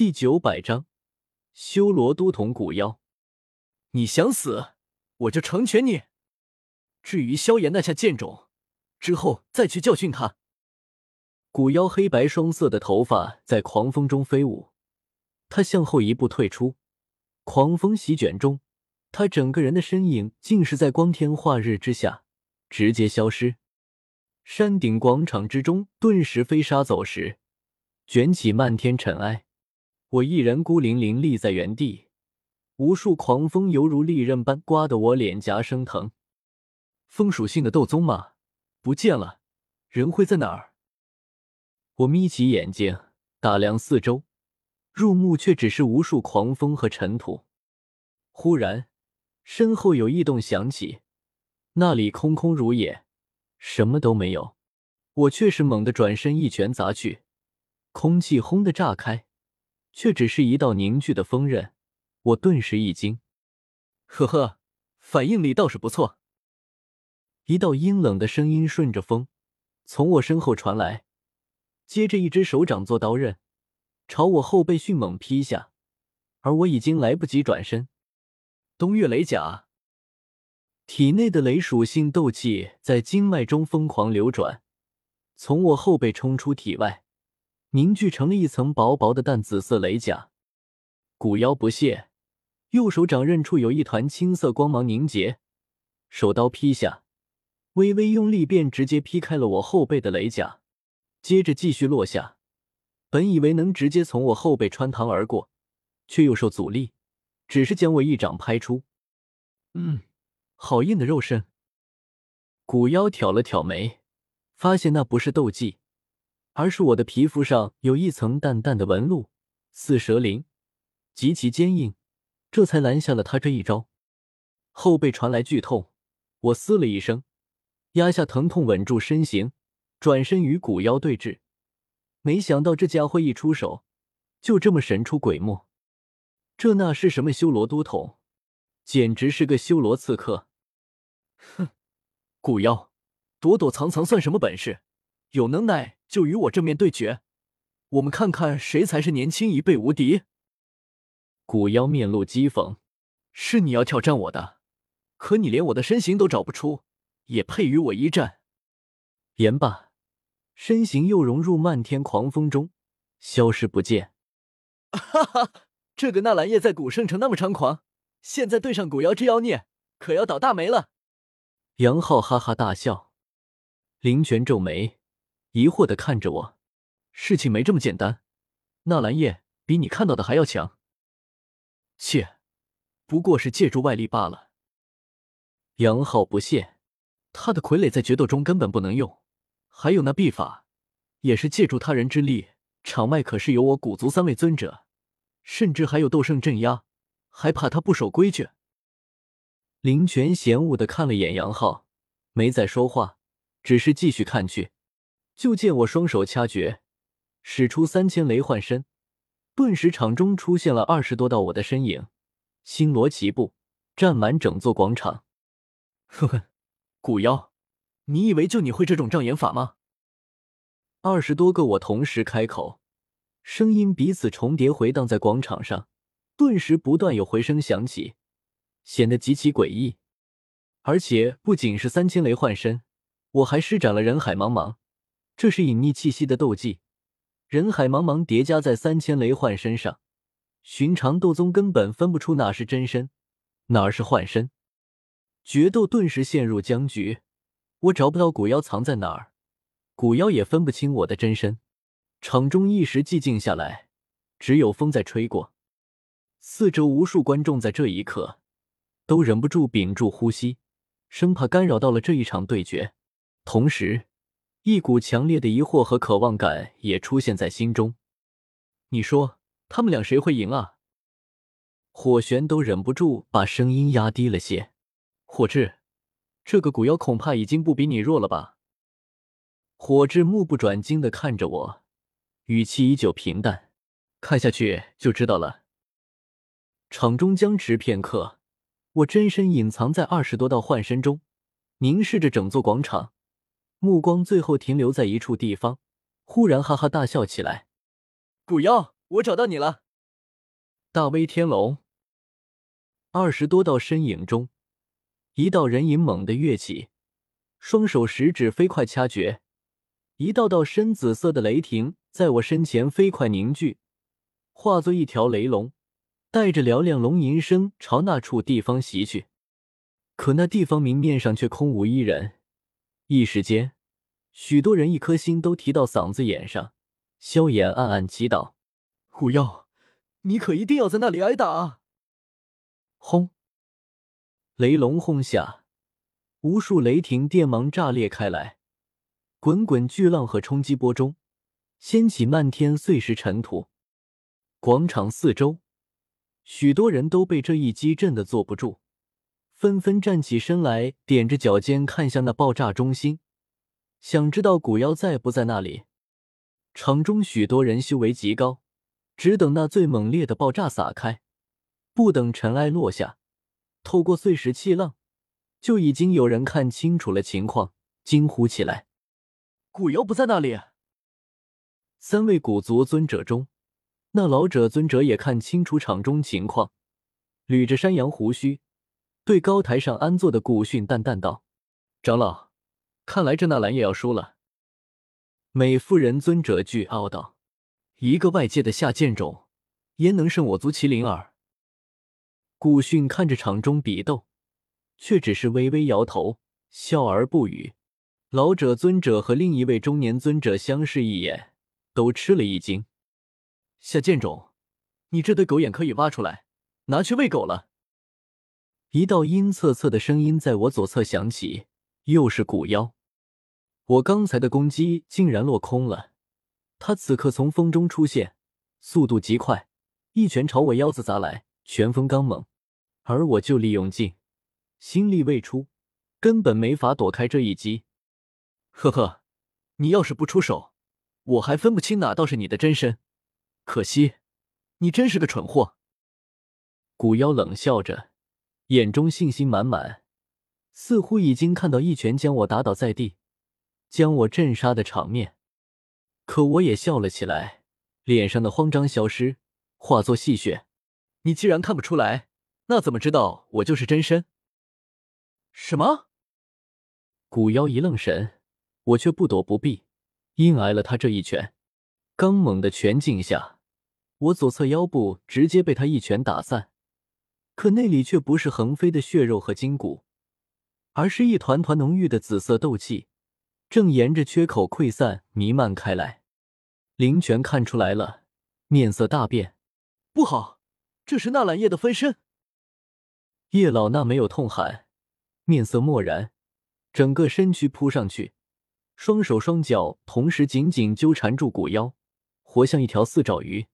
第九百章，修罗都统古妖，你想死，我就成全你。至于萧炎那下贱种，之后再去教训他。古妖黑白双色的头发在狂风中飞舞，他向后一步退出，狂风席卷中，他整个人的身影竟是在光天化日之下直接消失。山顶广场之中顿时飞沙走石，卷起漫天尘埃。我一人孤零零立在原地，无数狂风犹如利刃般刮得我脸颊生疼。风属性的斗宗吗？不见了，人会在哪儿？我眯起眼睛打量四周，入目却只是无数狂风和尘土。忽然，身后有异动响起，那里空空如也，什么都没有。我却是猛地转身，一拳砸去，空气轰的炸开。却只是一道凝聚的锋刃，我顿时一惊。呵呵，反应力倒是不错。一道阴冷的声音顺着风从我身后传来，接着一只手掌做刀刃，朝我后背迅猛劈下，而我已经来不及转身。东岳雷甲，体内的雷属性斗气在经脉中疯狂流转，从我后背冲出体外。凝聚成了一层薄薄的淡紫色雷甲，古妖不屑，右手掌刃处有一团青色光芒凝结，手刀劈下，微微用力便直接劈开了我后背的雷甲，接着继续落下。本以为能直接从我后背穿堂而过，却又受阻力，只是将我一掌拍出。嗯，好硬的肉身。古妖挑了挑眉，发现那不是斗技。而是我的皮肤上有一层淡淡的纹路，似蛇鳞，极其坚硬，这才拦下了他这一招。后背传来剧痛，我嘶了一声，压下疼痛，稳住身形，转身与古妖对峙。没想到这家伙一出手，就这么神出鬼没。这那是什么修罗都统？简直是个修罗刺客！哼，古妖，躲躲藏藏算什么本事？有能耐！就与我正面对决，我们看看谁才是年轻一辈无敌。古妖面露讥讽：“是你要挑战我的，可你连我的身形都找不出，也配与我一战？”言罢，身形又融入漫天狂风中，消失不见。哈哈，这个纳兰叶在古圣城那么猖狂，现在对上古妖这妖孽，可要倒大霉了。杨浩哈哈大笑，林泉皱眉。疑惑的看着我，事情没这么简单。纳兰叶比你看到的还要强，切，不过是借助外力罢了。杨浩不屑，他的傀儡在决斗中根本不能用，还有那秘法，也是借助他人之力。场外可是有我古族三位尊者，甚至还有斗圣镇压，还怕他不守规矩？林泉嫌恶的看了眼杨浩，没再说话，只是继续看去。就见我双手掐诀，使出三千雷幻身，顿时场中出现了二十多道我的身影，星罗棋布，占满整座广场。呵呵，古妖，你以为就你会这种障眼法吗？二十多个我同时开口，声音彼此重叠，回荡在广场上，顿时不断有回声响起，显得极其诡异。而且不仅是三千雷幻身，我还施展了人海茫茫。这是隐匿气息的斗技，人海茫茫叠加在三千雷幻身上，寻常斗宗根本分不出哪是真身，哪是幻身。决斗顿时陷入僵局，我找不到古妖藏在哪儿，古妖也分不清我的真身。场中一时寂静下来，只有风在吹过。四周无数观众在这一刻都忍不住屏住呼吸，生怕干扰到了这一场对决，同时。一股强烈的疑惑和渴望感也出现在心中。你说他们俩谁会赢啊？火玄都忍不住把声音压低了些。火智，这个古妖恐怕已经不比你弱了吧？火智目不转睛的看着我，语气依旧平淡。看下去就知道了。场中僵持片刻，我真身隐藏在二十多道幻身中，凝视着整座广场。目光最后停留在一处地方，忽然哈哈大笑起来。古妖，我找到你了！大威天龙。二十多道身影中，一道人影猛地跃起，双手食指飞快掐诀，一道道深紫色的雷霆在我身前飞快凝聚，化作一条雷龙，带着嘹亮龙吟声朝那处地方袭去。可那地方明面上却空无一人，一时间，许多人一颗心都提到嗓子眼上。萧炎暗暗祈祷：“古妖，你可一定要在那里挨打！”轰！雷龙轰下，无数雷霆电芒炸裂开来，滚滚巨浪和冲击波中，掀起漫天碎石尘土。广场四周，许多人都被这一击震得坐不住，纷纷站起身来，踮着脚尖看向那爆炸中心，想知道古妖在不在那里。场中许多人修为极高，只等那最猛烈的爆炸撒开，不等尘埃落下，透过碎石气浪，就已经有人看清楚了情况，惊呼起来：“古妖不在那里！”三位古族尊者中，那老者尊者也看清楚场中情况，捋着山羊胡须，对高台上安坐的古训淡淡道：“长老，看来这纳兰也要输了。”美妇人尊者惧傲道：“一个外界的下贱种，焉能胜我族麒麟儿？”古训看着场中比斗，却只是微微摇头，笑而不语。老者尊者和另一位中年尊者相视一眼，都吃了一惊：“下贱种，你这对狗眼可以挖出来，拿去喂狗了。”一道阴恻恻的声音在我左侧响起，又是古妖。我刚才的攻击竟然落空了，他此刻从风中出现，速度极快，一拳朝我腰子砸来，拳风刚猛，而我就力用尽，心力未出，根本没法躲开这一击。呵呵，你要是不出手，我还分不清哪道是你的真身。可惜，你真是个蠢货。古妖冷笑着，眼中信心满满，似乎已经看到一拳将我打倒在地。将我震杀的场面，可我也笑了起来，脸上的慌张消失，化作戏谑。你既然看不出来，那怎么知道我就是真身？什么？古妖一愣神，我却不躲不避，硬挨了他这一拳。刚猛的拳劲下，我左侧腰部直接被他一拳打散，可那里却不是横飞的血肉和筋骨，而是一团团浓郁的紫色斗气。正沿着缺口溃散弥漫开来，林泉看出来了，面色大变，不好，这是纳兰叶的分身。叶老那没有痛喊，面色漠然，整个身躯扑上去，双手双脚同时紧紧纠缠住骨妖，活像一条四爪鱼。